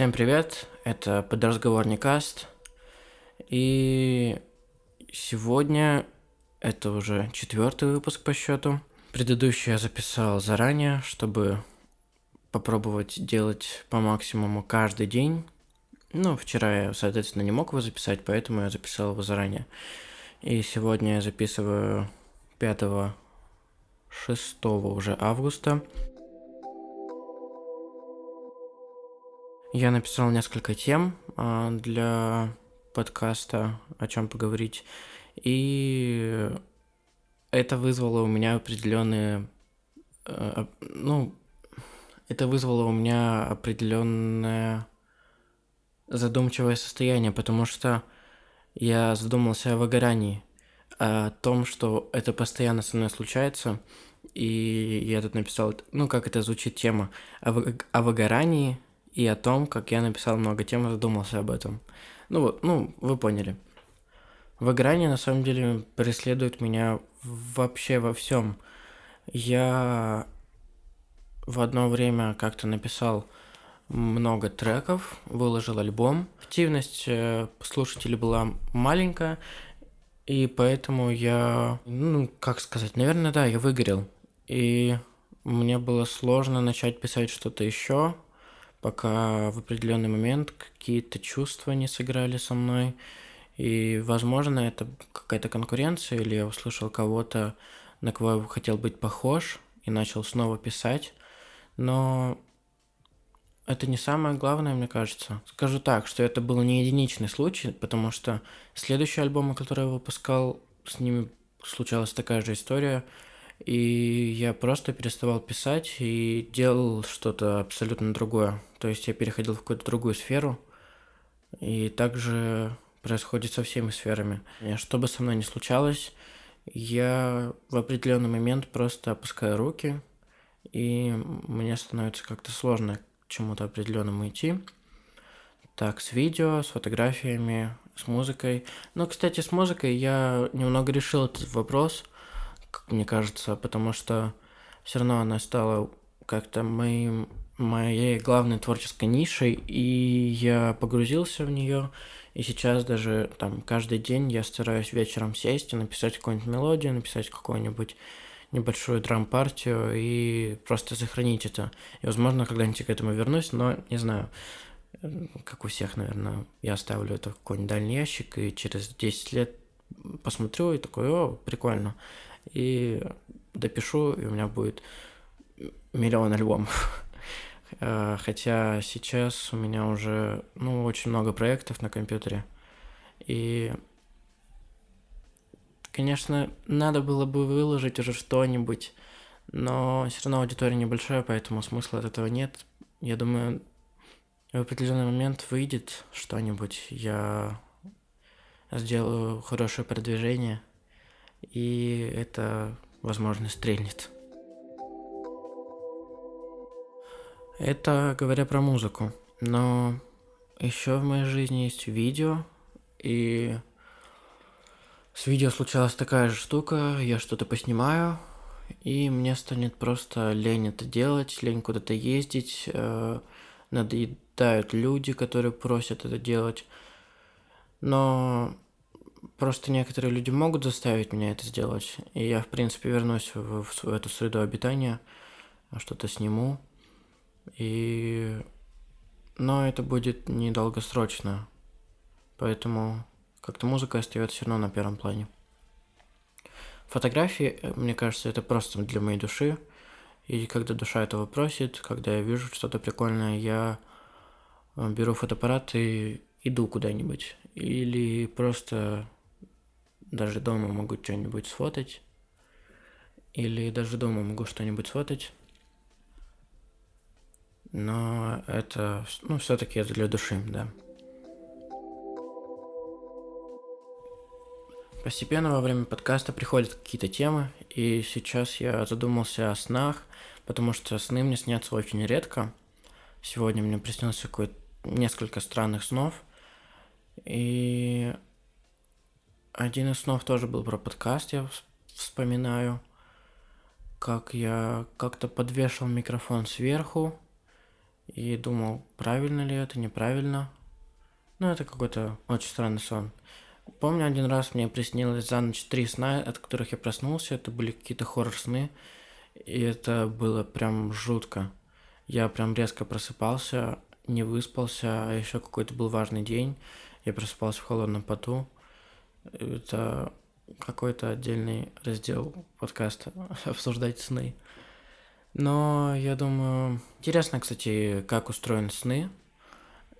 Всем привет, это подразговорный каст. И сегодня это уже четвертый выпуск по счету. Предыдущий я записал заранее, чтобы попробовать делать по максимуму каждый день. Ну, вчера я, соответственно, не мог его записать, поэтому я записал его заранее. И сегодня я записываю 5 6 уже августа. Я написал несколько тем а, для подкаста, о чем поговорить, и это вызвало у меня определенные, э, ну, это вызвало у меня определенное задумчивое состояние, потому что я задумался о выгорании, о том, что это постоянно со мной случается, и я тут написал, ну, как это звучит тема, о, вы... о выгорании и о том, как я написал много тем и задумался об этом. Ну вот, ну, вы поняли. Выгорание на самом деле преследует меня вообще во всем. Я в одно время как-то написал много треков, выложил альбом. Активность э, слушателей была маленькая, и поэтому я, ну, как сказать, наверное, да, я выгорел. И мне было сложно начать писать что-то еще, пока в определенный момент какие-то чувства не сыграли со мной. И, возможно, это какая-то конкуренция, или я услышал кого-то, на кого я хотел быть похож, и начал снова писать. Но это не самое главное, мне кажется. Скажу так, что это был не единичный случай, потому что следующий альбом, который я выпускал, с ними случалась такая же история – и я просто переставал писать и делал что-то абсолютно другое. То есть я переходил в какую-то другую сферу, и также происходит со всеми сферами. И что бы со мной ни случалось, я в определенный момент просто опускаю руки, и мне становится как-то сложно к чему-то определенному идти. Так, с видео, с фотографиями, с музыкой. Но, кстати, с музыкой я немного решил этот вопрос – как мне кажется, потому что все равно она стала как-то моим моей главной творческой нишей, и я погрузился в нее, и сейчас даже там каждый день я стараюсь вечером сесть и написать какую-нибудь мелодию, написать какую-нибудь небольшую драм-партию и просто сохранить это. И, возможно, когда-нибудь к этому вернусь, но не знаю, как у всех, наверное, я оставлю это в какой-нибудь дальний ящик, и через 10 лет посмотрю и такой, о, прикольно и допишу, и у меня будет миллион альбомов. Э, хотя сейчас у меня уже, ну, очень много проектов на компьютере. И, конечно, надо было бы выложить уже что-нибудь, но все равно аудитория небольшая, поэтому смысла от этого нет. Я думаю, в определенный момент выйдет что-нибудь, я сделаю хорошее продвижение – и это, возможно, стрельнет. Это говоря про музыку. Но еще в моей жизни есть видео, и с видео случалась такая же штука, я что-то поснимаю, и мне станет просто лень это делать, лень куда-то ездить, э, надоедают люди, которые просят это делать. Но Просто некоторые люди могут заставить меня это сделать, и я, в принципе, вернусь в, в эту среду обитания, что-то сниму, и... Но это будет недолгосрочно, поэтому как-то музыка остается все равно на первом плане. Фотографии, мне кажется, это просто для моей души, и когда душа этого просит, когда я вижу что-то прикольное, я э, беру фотоаппарат и иду куда-нибудь. Или просто даже дома могу что-нибудь сфотать. Или даже дома могу что-нибудь сфотать. Но это, ну, все-таки это для души, да. Постепенно во время подкаста приходят какие-то темы, и сейчас я задумался о снах, потому что сны мне снятся очень редко. Сегодня мне приснился какой-то несколько странных снов, и один из снов тоже был про подкаст, я вспоминаю, как я как-то подвешал микрофон сверху, и думал, правильно ли это, неправильно. Ну, это какой-то очень странный сон. Помню, один раз мне приснилось за ночь три сна, от которых я проснулся. Это были какие-то хоррор-сны. И это было прям жутко. Я прям резко просыпался, не выспался, а еще какой-то был важный день. Я просыпался в холодном поту. Это какой-то отдельный раздел подкаста обсуждать сны. Но я думаю, интересно, кстати, как устроены сны.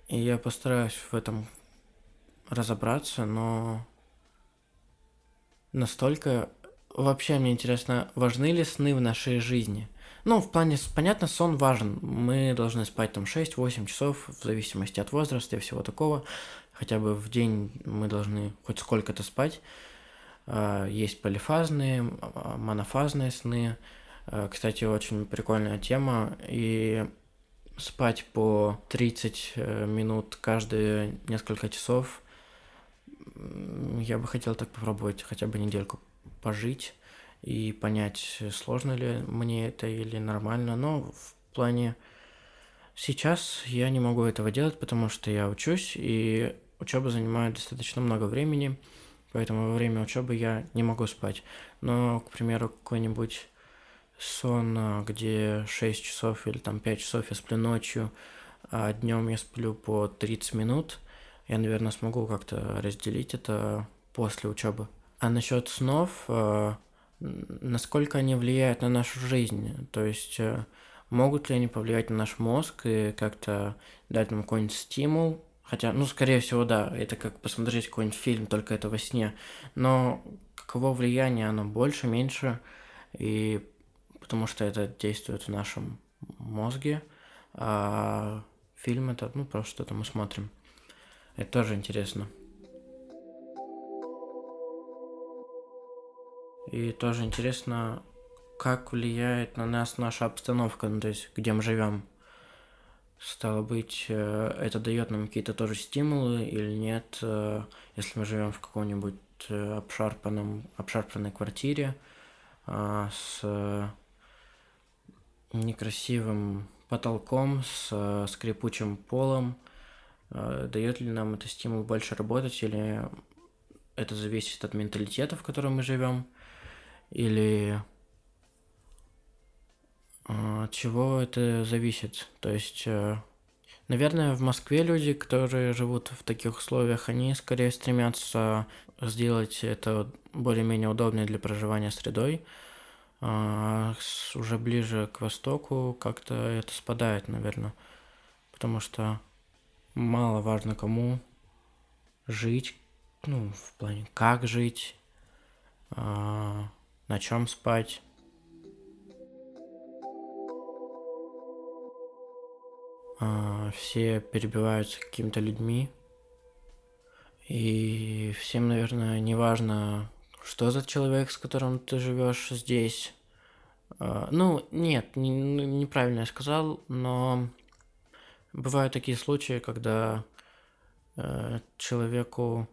И я постараюсь в этом разобраться, но настолько... Вообще мне интересно, важны ли сны в нашей жизни? Ну, в плане, понятно, сон важен. Мы должны спать там 6-8 часов, в зависимости от возраста и всего такого. Хотя бы в день мы должны хоть сколько-то спать. А, есть полифазные, а, монофазные сны. А, кстати, очень прикольная тема. И спать по 30 э, минут каждые несколько часов я бы хотел так попробовать хотя бы недельку пожить и понять, сложно ли мне это или нормально. Но в плане сейчас я не могу этого делать, потому что я учусь, и учеба занимает достаточно много времени, поэтому во время учебы я не могу спать. Но, к примеру, какой-нибудь сон, где 6 часов или там 5 часов я сплю ночью, а днем я сплю по 30 минут – я, наверное, смогу как-то разделить это после учебы. А насчет снов, э, насколько они влияют на нашу жизнь? То есть э, могут ли они повлиять на наш мозг и как-то дать нам какой-нибудь стимул? Хотя, ну, скорее всего, да, это как посмотреть какой-нибудь фильм, только это во сне. Но каково влияние, оно больше, меньше, и потому что это действует в нашем мозге, а фильм это, ну, просто что-то мы смотрим. Это тоже интересно. И тоже интересно, как влияет на нас наша обстановка, ну, то есть где мы живем. Стало быть, э, это дает нам какие-то тоже стимулы или нет, э, если мы живем в каком-нибудь э, обшарпанном, обшарпанной квартире с некрасивым потолком, с скрипучим полом – дает ли нам это стимул больше работать, или это зависит от менталитета, в котором мы живем, или от чего это зависит. То есть, э, наверное, в Москве люди, которые живут в таких условиях, они скорее стремятся сделать это более-менее удобной для проживания средой. А уже ближе к востоку как-то это спадает, наверное. Потому что мало важно кому жить, ну, в плане как жить, а, на чем спать. Все перебиваются какими-то людьми. И всем, наверное, не важно, что за человек, с которым ты живешь здесь. А, ну, нет, не, ну, неправильно я сказал, но Бывают такие случаи, когда э, человеку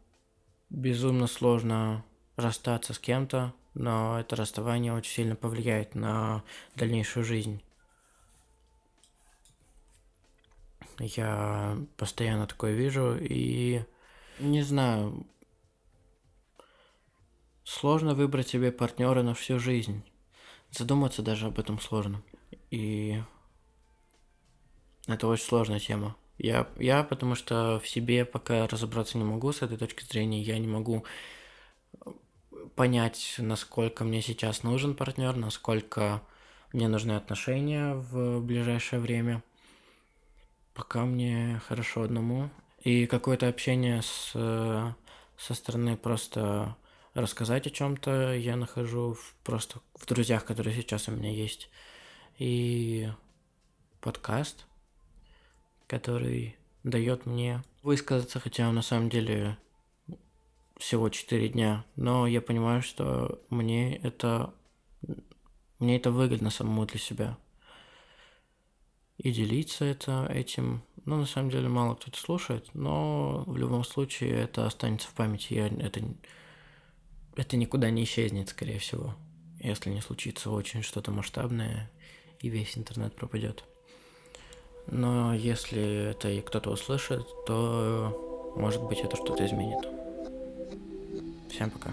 безумно сложно расстаться с кем-то, но это расставание очень сильно повлияет на дальнейшую жизнь. Я постоянно такое вижу и не знаю, сложно выбрать себе партнера на всю жизнь. Задуматься даже об этом сложно. И это очень сложная тема. Я, я потому что в себе пока разобраться не могу с этой точки зрения. Я не могу э, понять, насколько мне сейчас нужен партнер, насколько мне нужны отношения в ближайшее время. Пока мне хорошо одному. И какое-то общение с, со стороны просто рассказать о чем-то я нахожу в, просто в друзьях, которые сейчас у меня есть. И подкаст который дает мне высказаться, хотя на самом деле всего 4 дня, но я понимаю, что мне это мне это выгодно самому для себя и делиться это этим. Ну, на самом деле, мало кто это слушает, но в любом случае это останется в памяти. Я, это, это никуда не исчезнет, скорее всего, если не случится очень что-то масштабное, и весь интернет пропадет. Но если это и кто-то услышит, то, может быть, это что-то изменит. Всем пока.